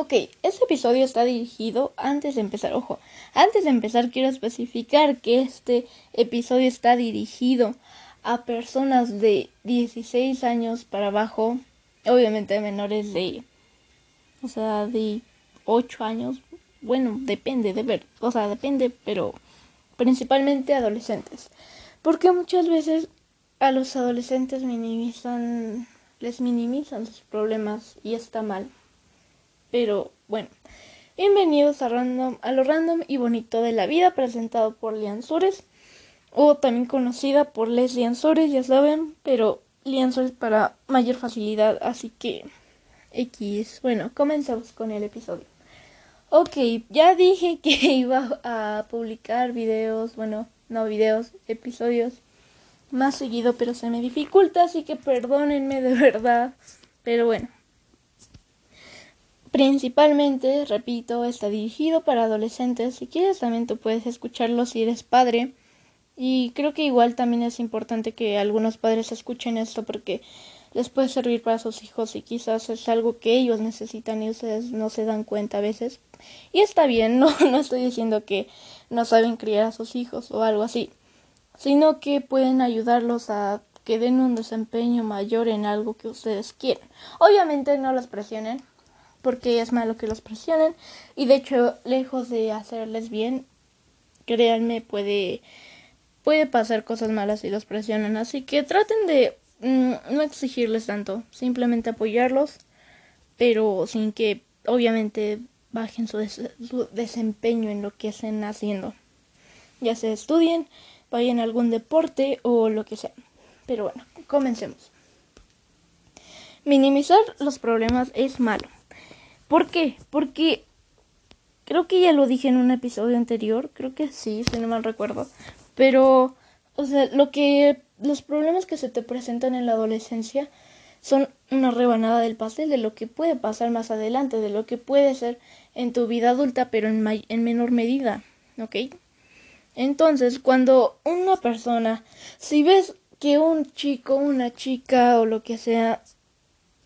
Ok, este episodio está dirigido antes de empezar, ojo, antes de empezar quiero especificar que este episodio está dirigido a personas de 16 años para abajo, obviamente menores de, o sea, de 8 años, bueno, depende de ver, o sea, depende, pero principalmente adolescentes, porque muchas veces a los adolescentes minimizan, les minimizan sus problemas y está mal pero bueno, bienvenidos a Random, a lo random y bonito de la vida presentado por Lian Sores, o también conocida por Leslie Sores, ya saben, pero Lian Sores para mayor facilidad, así que X. Bueno, comenzamos con el episodio. Ok, ya dije que iba a publicar videos, bueno, no videos, episodios más seguido, pero se me dificulta, así que perdónenme de verdad. Pero bueno, Principalmente, repito, está dirigido para adolescentes. Si quieres también tú puedes escucharlo si eres padre. Y creo que igual también es importante que algunos padres escuchen esto porque les puede servir para sus hijos y quizás es algo que ellos necesitan y ustedes no se dan cuenta a veces. Y está bien, no, no estoy diciendo que no saben criar a sus hijos o algo así, sino que pueden ayudarlos a que den un desempeño mayor en algo que ustedes quieren. Obviamente no los presionen, porque es malo que los presionen. Y de hecho lejos de hacerles bien créanme puede puede pasar cosas malas si los presionan. Así que traten de mm, no exigirles tanto simplemente apoyarlos pero sin que obviamente bajen su, su desempeño en lo que estén haciendo. Ya se estudien vayan a algún deporte o lo que sea. Pero bueno comencemos. Minimizar los problemas es malo ¿Por qué? Porque creo que ya lo dije en un episodio anterior, creo que sí, si no mal recuerdo, pero o sea, lo que los problemas que se te presentan en la adolescencia son una rebanada del pastel de lo que puede pasar más adelante, de lo que puede ser en tu vida adulta, pero en, en menor medida, ¿ok? Entonces, cuando una persona, si ves que un chico, una chica o lo que sea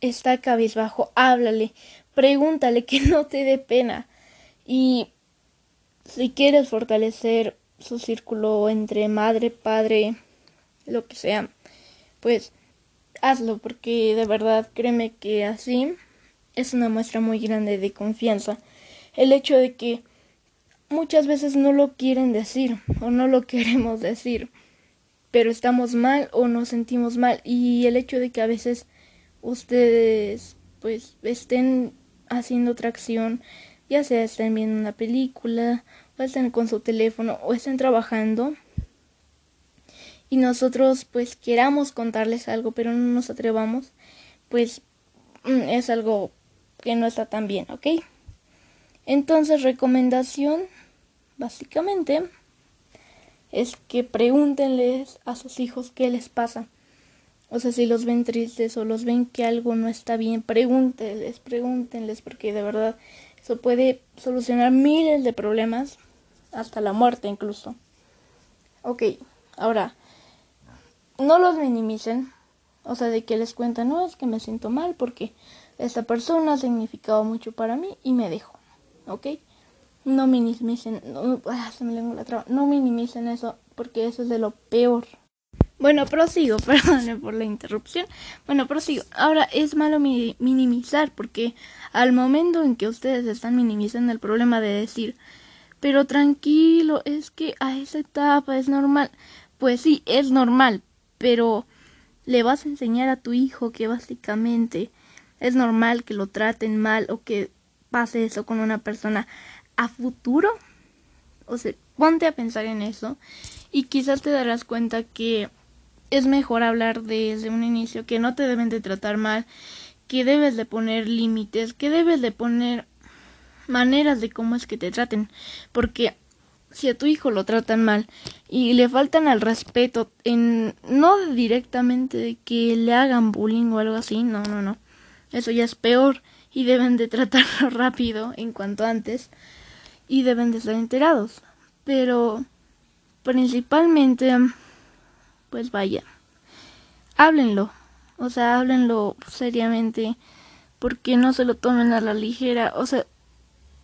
está cabizbajo, háblale, pregúntale que no te dé pena. Y si quieres fortalecer su círculo entre madre, padre, lo que sea, pues hazlo porque de verdad créeme que así es una muestra muy grande de confianza. El hecho de que muchas veces no lo quieren decir o no lo queremos decir, pero estamos mal o nos sentimos mal y el hecho de que a veces ustedes pues estén haciendo otra acción, ya sea estén viendo una película, o estén con su teléfono, o estén trabajando, y nosotros pues queramos contarles algo, pero no nos atrevamos, pues mm, es algo que no está tan bien, ¿ok? Entonces, recomendación, básicamente, es que pregúntenles a sus hijos qué les pasa. O sea, si los ven tristes o los ven que algo no está bien, pregúntenles, pregúntenles, porque de verdad eso puede solucionar miles de problemas, hasta la muerte incluso. Ok, ahora, no los minimicen, o sea, de que les cuentan, no, es que me siento mal porque esta persona ha significado mucho para mí y me dejo, ¿ok? No minimicen, no, ah, se me la traba, no minimicen eso porque eso es de lo peor. Bueno, prosigo, perdone por la interrupción. Bueno, prosigo. Ahora es malo minimizar porque al momento en que ustedes están minimizando el problema de decir, pero tranquilo, es que a esa etapa es normal. Pues sí, es normal, pero le vas a enseñar a tu hijo que básicamente es normal que lo traten mal o que pase eso con una persona a futuro. O sea, ponte a pensar en eso y quizás te darás cuenta que es mejor hablar desde un inicio que no te deben de tratar mal, que debes de poner límites, que debes de poner maneras de cómo es que te traten, porque si a tu hijo lo tratan mal y le faltan al respeto en no directamente de que le hagan bullying o algo así, no, no, no. Eso ya es peor y deben de tratarlo rápido en cuanto antes y deben de estar enterados. Pero principalmente pues vaya, háblenlo, o sea, háblenlo seriamente, porque no se lo tomen a la ligera, o sea,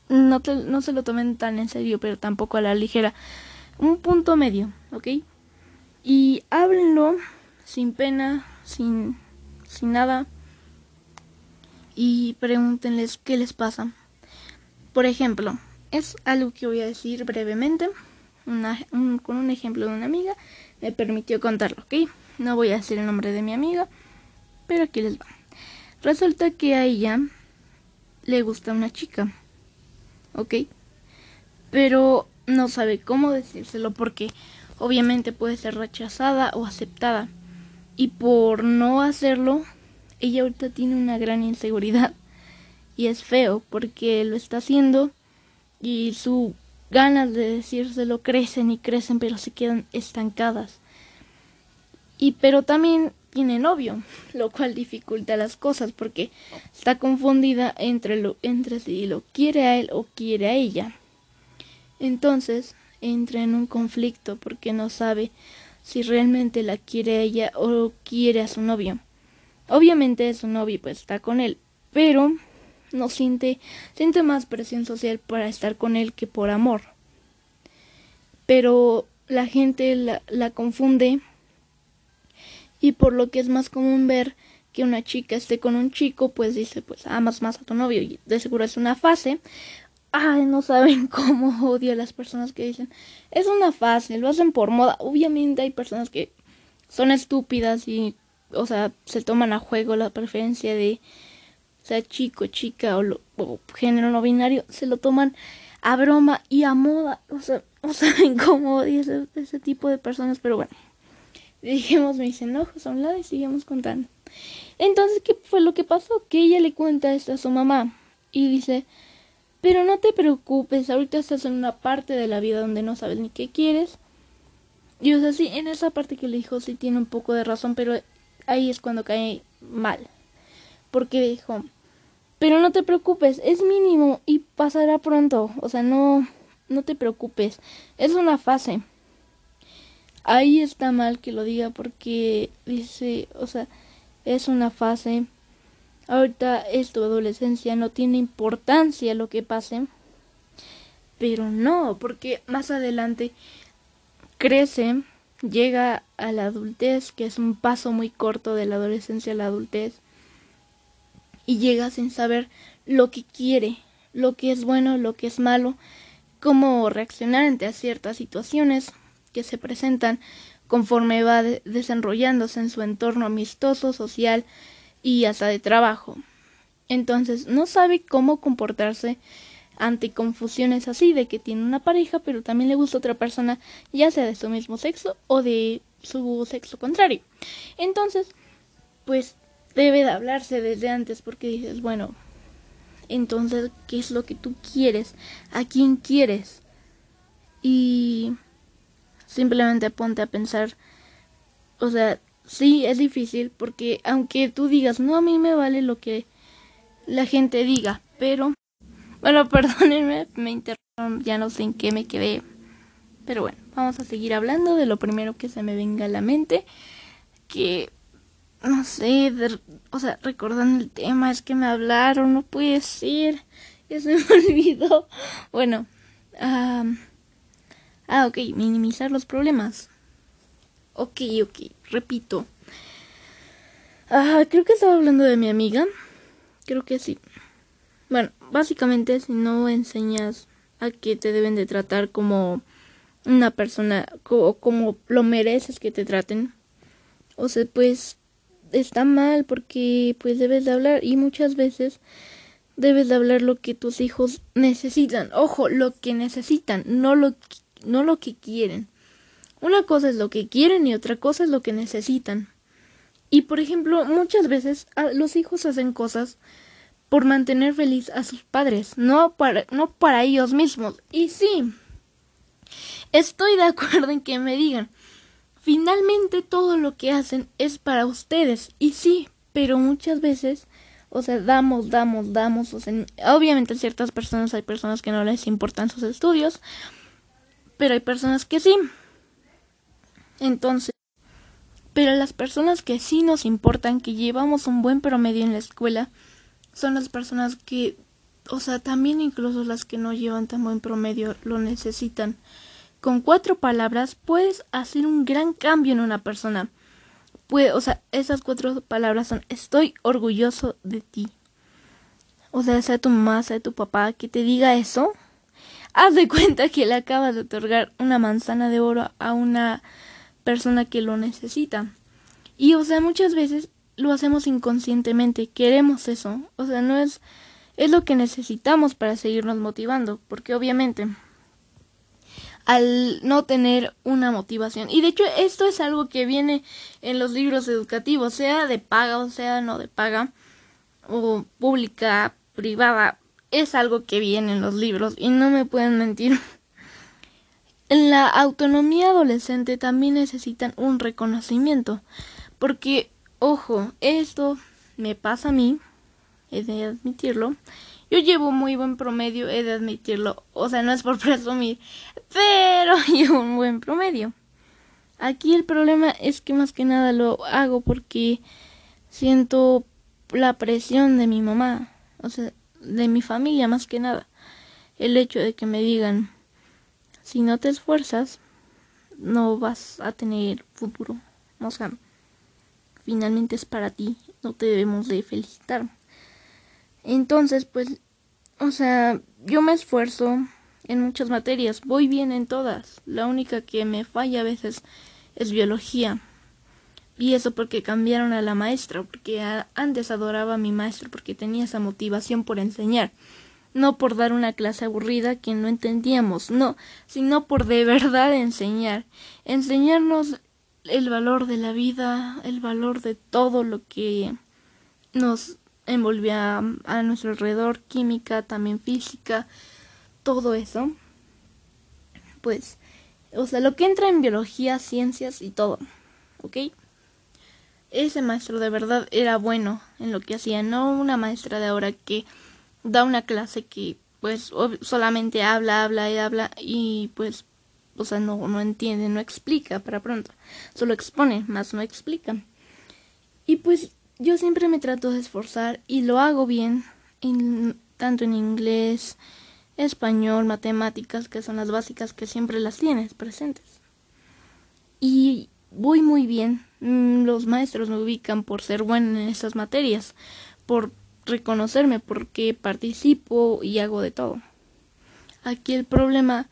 no, no se lo tomen tan en serio, pero tampoco a la ligera. Un punto medio, ¿ok? Y háblenlo sin pena, sin, sin nada, y pregúntenles qué les pasa. Por ejemplo, es algo que voy a decir brevemente, con un ejemplo de una amiga, me permitió contarlo, ¿ok? No voy a decir el nombre de mi amiga, pero aquí les va. Resulta que a ella le gusta una chica, ¿ok? Pero no sabe cómo decírselo porque obviamente puede ser rechazada o aceptada. Y por no hacerlo, ella ahorita tiene una gran inseguridad. Y es feo porque lo está haciendo y sus ganas de decírselo crecen y crecen pero se quedan estancadas. Y pero también tiene novio, lo cual dificulta las cosas porque está confundida entre, lo, entre si lo quiere a él o quiere a ella. Entonces entra en un conflicto porque no sabe si realmente la quiere a ella o quiere a su novio. Obviamente su novio pues está con él, pero no siente, siente más presión social para estar con él que por amor. Pero la gente la, la confunde y por lo que es más común ver que una chica esté con un chico, pues dice, pues amas más a tu novio y de seguro es una fase. Ay, no saben cómo odio a las personas que dicen, es una fase, lo hacen por moda. Obviamente hay personas que son estúpidas y, o sea, se toman a juego la preferencia de, sea chico, chica o, género no binario, se lo toman a broma y a moda. O sea, no saben cómo ese, ese tipo de personas, pero bueno. Dijimos mis enojos a un lado y seguimos contando. Entonces, ¿qué fue lo que pasó? Que ella le cuenta esto a su mamá y dice, pero no te preocupes, ahorita estás en una parte de la vida donde no sabes ni qué quieres. Y o sea, sí, en esa parte que le dijo sí tiene un poco de razón, pero ahí es cuando cae mal. Porque dijo, pero no te preocupes, es mínimo y pasará pronto. O sea, no, no te preocupes, es una fase ahí está mal que lo diga porque dice, o sea, es una fase. Ahorita es tu adolescencia, no tiene importancia lo que pase. Pero no, porque más adelante crece, llega a la adultez, que es un paso muy corto de la adolescencia a la adultez, y llega sin saber lo que quiere, lo que es bueno, lo que es malo, cómo reaccionar ante ciertas situaciones, que se presentan conforme va desarrollándose en su entorno amistoso, social y hasta de trabajo. Entonces no sabe cómo comportarse ante confusiones así de que tiene una pareja pero también le gusta otra persona ya sea de su mismo sexo o de su sexo contrario. Entonces, pues debe de hablarse desde antes porque dices, bueno, entonces, ¿qué es lo que tú quieres? ¿A quién quieres? Y Simplemente ponte a pensar, o sea, sí es difícil porque aunque tú digas, no, a mí me vale lo que la gente diga, pero, bueno, perdónenme, me interrumpo, ya no sé en qué me quedé, pero bueno, vamos a seguir hablando de lo primero que se me venga a la mente, que, no sé, o sea, recordando el tema, es que me hablaron, no puede ser, ya se me olvidó, bueno, ah... Ah, ok, minimizar los problemas. Ok, ok, repito. Ah, creo que estaba hablando de mi amiga. Creo que sí. Bueno, básicamente si no enseñas a que te deben de tratar como una persona o como lo mereces que te traten, o sea, pues está mal porque pues debes de hablar y muchas veces debes de hablar lo que tus hijos necesitan. Ojo, lo que necesitan, no lo que no lo que quieren. Una cosa es lo que quieren y otra cosa es lo que necesitan. Y por ejemplo, muchas veces los hijos hacen cosas por mantener feliz a sus padres, no para, no para ellos mismos. Y sí, estoy de acuerdo en que me digan, finalmente todo lo que hacen es para ustedes. Y sí, pero muchas veces, o sea, damos, damos, damos. O sea, obviamente ciertas personas hay personas que no les importan sus estudios, pero hay personas que sí. Entonces, pero las personas que sí nos importan, que llevamos un buen promedio en la escuela, son las personas que, o sea, también incluso las que no llevan tan buen promedio lo necesitan. Con cuatro palabras puedes hacer un gran cambio en una persona. O sea, esas cuatro palabras son estoy orgulloso de ti. O sea, sea tu mamá, sea tu papá, que te diga eso. Haz de cuenta que le acabas de otorgar una manzana de oro a una persona que lo necesita. Y, o sea, muchas veces lo hacemos inconscientemente, queremos eso, o sea, no es es lo que necesitamos para seguirnos motivando, porque obviamente al no tener una motivación, y de hecho esto es algo que viene en los libros educativos, sea de paga o sea no de paga, o pública, privada, es algo que viene en los libros y no me pueden mentir. En la autonomía adolescente también necesitan un reconocimiento, porque Ojo, esto me pasa a mí, he de admitirlo. Yo llevo muy buen promedio, he de admitirlo. O sea, no es por presumir, pero llevo un buen promedio. Aquí el problema es que más que nada lo hago porque siento la presión de mi mamá, o sea, de mi familia más que nada. El hecho de que me digan, si no te esfuerzas, no vas a tener futuro. O sea, finalmente es para ti, no te debemos de felicitar. Entonces, pues, o sea, yo me esfuerzo en muchas materias, voy bien en todas. La única que me falla a veces es biología. Y eso porque cambiaron a la maestra, porque antes adoraba a mi maestra porque tenía esa motivación por enseñar, no por dar una clase aburrida que no entendíamos, no, sino por de verdad enseñar, enseñarnos el valor de la vida, el valor de todo lo que nos envolvía a nuestro alrededor, química, también física, todo eso. Pues, o sea, lo que entra en biología, ciencias y todo, ¿ok? Ese maestro de verdad era bueno en lo que hacía, no una maestra de ahora que da una clase que pues solamente habla, habla y habla y pues o sea, no, no entiende, no explica para pronto, solo expone, más no explica. Y pues yo siempre me trato de esforzar y lo hago bien, en, tanto en inglés, español, matemáticas, que son las básicas que siempre las tienes presentes. Y voy muy bien. Mm, los maestros me ubican por ser bueno en esas materias, por reconocerme porque participo y hago de todo. Aquí el problema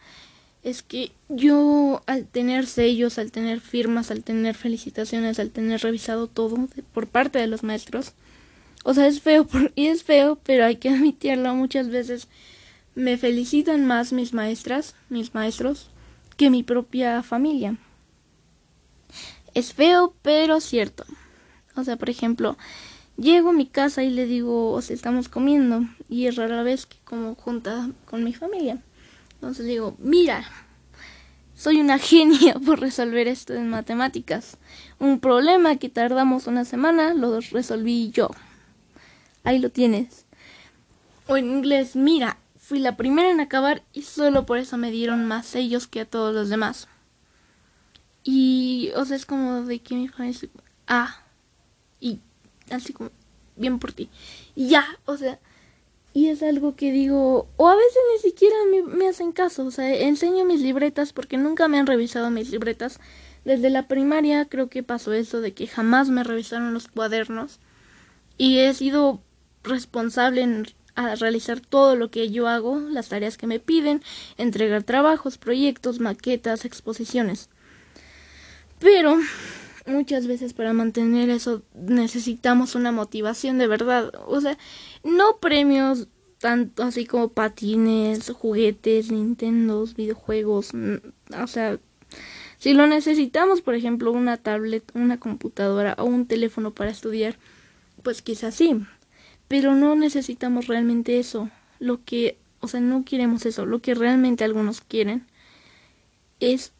es que yo al tener sellos, al tener firmas, al tener felicitaciones, al tener revisado todo por parte de los maestros, o sea, es feo y es feo, pero hay que admitirlo, muchas veces me felicitan más mis maestras, mis maestros, que mi propia familia. Es feo, pero cierto. O sea, por ejemplo, llego a mi casa y le digo, o sea, estamos comiendo, y es rara vez que como junta con mi familia. Entonces digo, mira, soy una genia por resolver esto en matemáticas. Un problema que tardamos una semana lo resolví yo. Ahí lo tienes. O en inglés, mira, fui la primera en acabar y solo por eso me dieron más sellos que a todos los demás. Y, o sea, es como de que mi familia... Ah, y así como, bien por ti. Y ya, o sea, y es algo que digo, o a veces ni siquiera me, hacen caso, o sea, enseño mis libretas porque nunca me han revisado mis libretas. Desde la primaria creo que pasó eso de que jamás me revisaron los cuadernos y he sido responsable en realizar todo lo que yo hago, las tareas que me piden, entregar trabajos, proyectos, maquetas, exposiciones. Pero muchas veces para mantener eso necesitamos una motivación de verdad. O sea, no premios tanto así como patines, juguetes, Nintendos, videojuegos. O sea, si lo necesitamos, por ejemplo, una tablet, una computadora o un teléfono para estudiar, pues quizás sí. Pero no necesitamos realmente eso. Lo que, o sea, no queremos eso. Lo que realmente algunos quieren es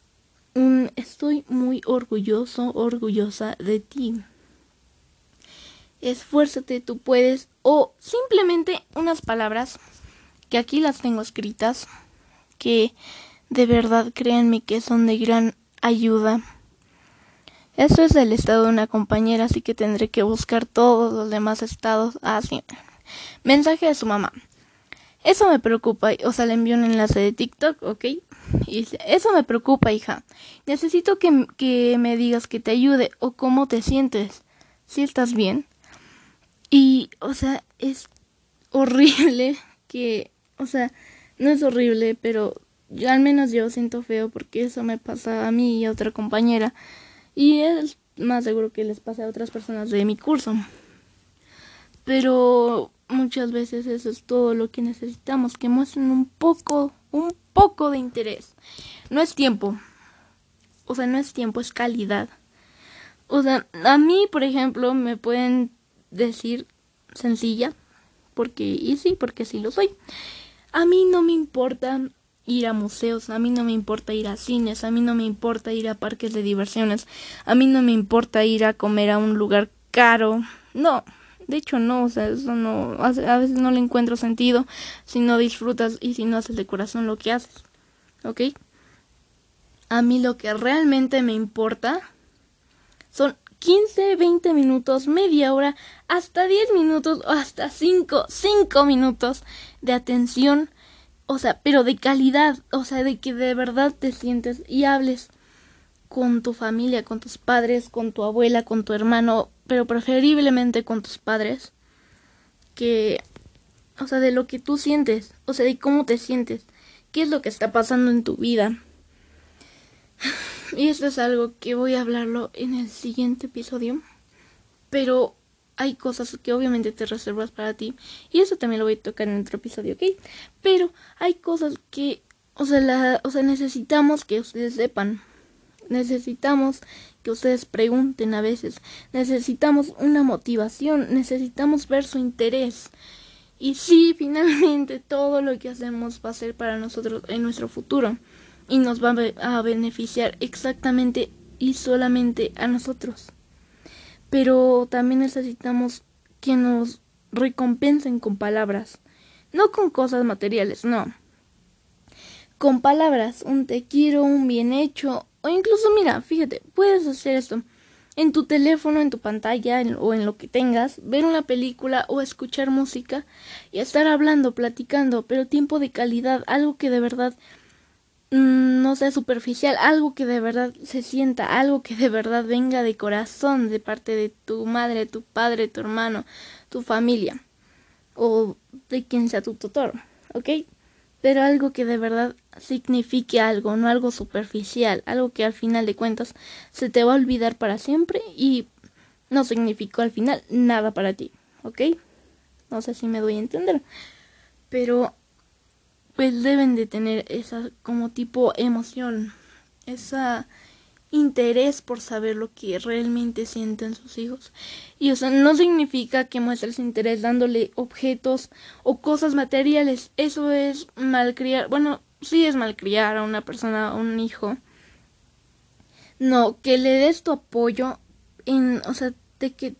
estoy muy orgulloso, orgullosa de ti. Esfuérzate, tú puedes. O simplemente unas palabras que aquí las tengo escritas, que de verdad créanme que son de gran ayuda. Eso es el estado de una compañera, así que tendré que buscar todos los demás estados. Ah, mensaje de su mamá. Eso me preocupa, o sea, le envió un enlace de TikTok, ¿ok? Y dice, eso me preocupa, hija. Necesito que, que me digas que te ayude o cómo te sientes. Si estás bien. Y, o sea, es horrible que, o sea, no es horrible, pero yo, al menos yo siento feo porque eso me pasa a mí y a otra compañera. Y es más seguro que les pase a otras personas de mi curso. Pero muchas veces eso es todo lo que necesitamos, que muestren un poco, un poco de interés. No es tiempo. O sea, no es tiempo, es calidad. O sea, a mí, por ejemplo, me pueden decir sencilla, porque, y sí, porque sí lo soy. A mí no me importa ir a museos, a mí no me importa ir a cines, a mí no me importa ir a parques de diversiones, a mí no me importa ir a comer a un lugar caro. No, de hecho no, o sea, eso no, a veces no le encuentro sentido si no disfrutas y si no haces de corazón lo que haces. ¿Ok? A mí lo que realmente me importa son 15, 20 minutos, media hora, hasta 10 minutos o hasta 5, 5 minutos de atención o sea, pero de calidad, o sea, de que de verdad te sientes y hables con tu familia, con tus padres, con tu abuela, con tu hermano, pero preferiblemente con tus padres, que, o sea, de lo que tú sientes, o sea, de cómo te sientes, qué es lo que está pasando en tu vida. Y esto es algo que voy a hablarlo en el siguiente episodio, pero hay cosas que obviamente te reservas para ti y eso también lo voy a tocar en otro episodio, ¿ok? Pero hay cosas que, o sea, la, o sea, necesitamos que ustedes sepan. Necesitamos que ustedes pregunten a veces. Necesitamos una motivación. Necesitamos ver su interés. Y sí, finalmente todo lo que hacemos va a ser para nosotros en nuestro futuro. Y nos va a beneficiar exactamente y solamente a nosotros pero también necesitamos que nos recompensen con palabras, no con cosas materiales, no. Con palabras, un te quiero, un bien hecho, o incluso mira, fíjate, puedes hacer esto en tu teléfono, en tu pantalla o en lo que tengas, ver una película o escuchar música y estar hablando, platicando, pero tiempo de calidad, algo que de verdad Mm, no sea superficial, algo que de verdad se sienta, algo que de verdad venga de corazón de parte de tu madre, tu padre, tu hermano, tu familia o de quien sea tu tutor, ¿ok? Pero algo que de verdad signifique algo, no algo superficial, algo que al final de cuentas se te va a olvidar para siempre y no significó al final nada para ti, ¿ok? No sé si me doy a entender, pero pues deben de tener esa como tipo emoción, esa interés por saber lo que realmente sienten sus hijos. Y o sea, no significa que muestres interés dándole objetos o cosas materiales. Eso es malcriar. Bueno, sí es malcriar a una persona, a un hijo. No, que le des tu apoyo en, o sea, de que,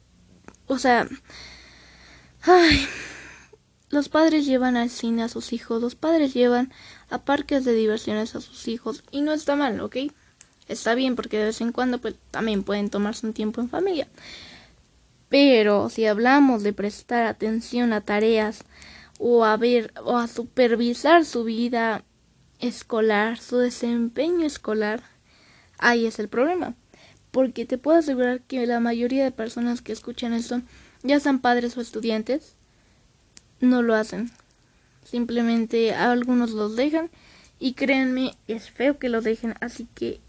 o sea, ay, los padres llevan al cine a sus hijos, los padres llevan a parques de diversiones a sus hijos y no está mal, ¿ok? Está bien porque de vez en cuando pues también pueden tomarse un tiempo en familia. Pero si hablamos de prestar atención a tareas o a ver o a supervisar su vida escolar, su desempeño escolar, ahí es el problema. Porque te puedo asegurar que la mayoría de personas que escuchan esto ya sean padres o estudiantes no lo hacen. Simplemente algunos los dejan y créanme, es feo que lo dejen, así que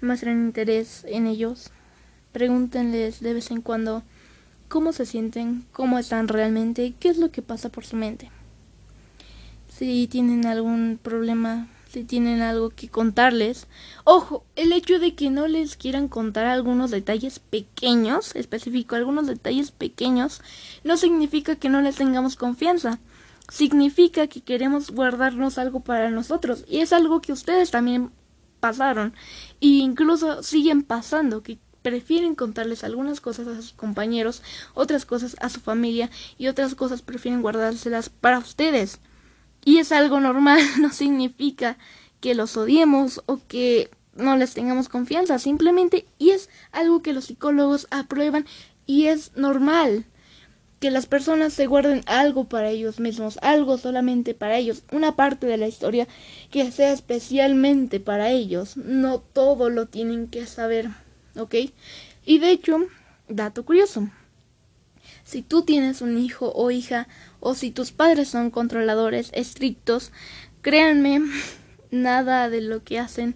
muestren interés en ellos. Pregúntenles de vez en cuando cómo se sienten, cómo están realmente, qué es lo que pasa por su mente. Si tienen algún problema si tienen algo que contarles. Ojo, el hecho de que no les quieran contar algunos detalles pequeños, específico algunos detalles pequeños, no significa que no les tengamos confianza. Significa que queremos guardarnos algo para nosotros. Y es algo que ustedes también pasaron. E incluso siguen pasando, que prefieren contarles algunas cosas a sus compañeros, otras cosas a su familia y otras cosas prefieren guardárselas para ustedes. Y es algo normal, no significa que los odiemos o que no les tengamos confianza, simplemente y es algo que los psicólogos aprueban y es normal. Que las personas se guarden algo para ellos mismos, algo solamente para ellos, una parte de la historia que sea especialmente para ellos. No todo lo tienen que saber, ¿ok? Y de hecho, dato curioso. Si tú tienes un hijo o hija, o si tus padres son controladores estrictos, créanme, nada de lo que hacen,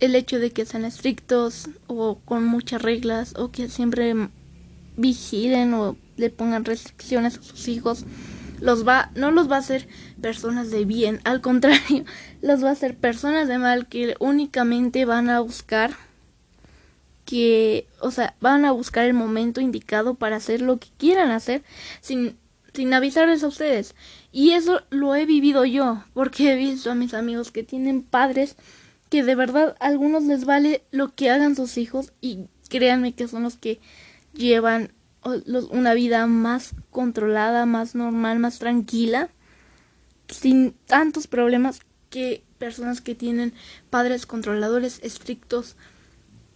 el hecho de que sean estrictos o con muchas reglas o que siempre vigilen o le pongan restricciones a sus hijos, los va, no los va a hacer personas de bien, al contrario, los va a hacer personas de mal que únicamente van a buscar que, o sea, van a buscar el momento indicado para hacer lo que quieran hacer sin, sin avisarles a ustedes. Y eso lo he vivido yo, porque he visto a mis amigos que tienen padres que de verdad a algunos les vale lo que hagan sus hijos y créanme que son los que llevan una vida más controlada, más normal, más tranquila, sin tantos problemas que personas que tienen padres controladores estrictos.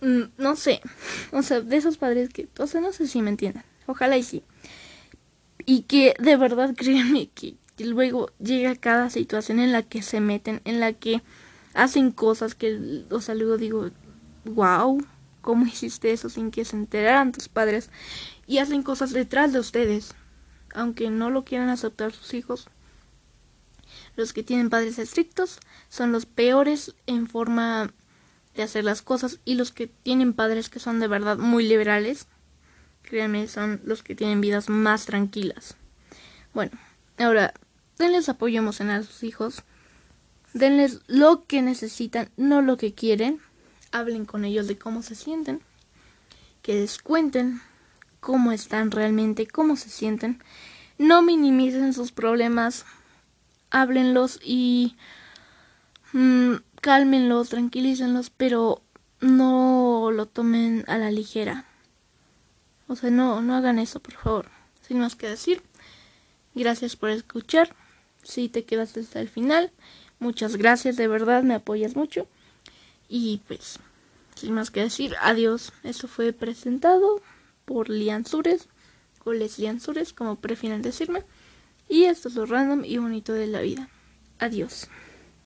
Mm, no sé, o sea, de esos padres que, o sea, no sé si me entiendan, ojalá y sí. Y que de verdad créanme que, que luego llega cada situación en la que se meten, en la que hacen cosas que, o sea, luego digo, wow, cómo hiciste eso sin que se enteraran tus padres y hacen cosas detrás de ustedes, aunque no lo quieran aceptar sus hijos. Los que tienen padres estrictos son los peores en forma de hacer las cosas y los que tienen padres que son de verdad muy liberales, créanme, son los que tienen vidas más tranquilas. Bueno, ahora, denles apoyo emocional a sus hijos, denles lo que necesitan, no lo que quieren, hablen con ellos de cómo se sienten, que les cuenten cómo están realmente, cómo se sienten. No minimicen sus problemas, háblenlos y mmm, cálmenlos, tranquilícenlos, pero no lo tomen a la ligera. O sea, no, no hagan eso, por favor. Sin más que decir, gracias por escuchar. Si te quedaste hasta el final, muchas gracias, de verdad, me apoyas mucho. Y pues, sin más que decir, adiós. Eso fue presentado por Lianzures o Les Lianzures, como prefieran decirme. Y esto es lo random y bonito de la vida. Adiós.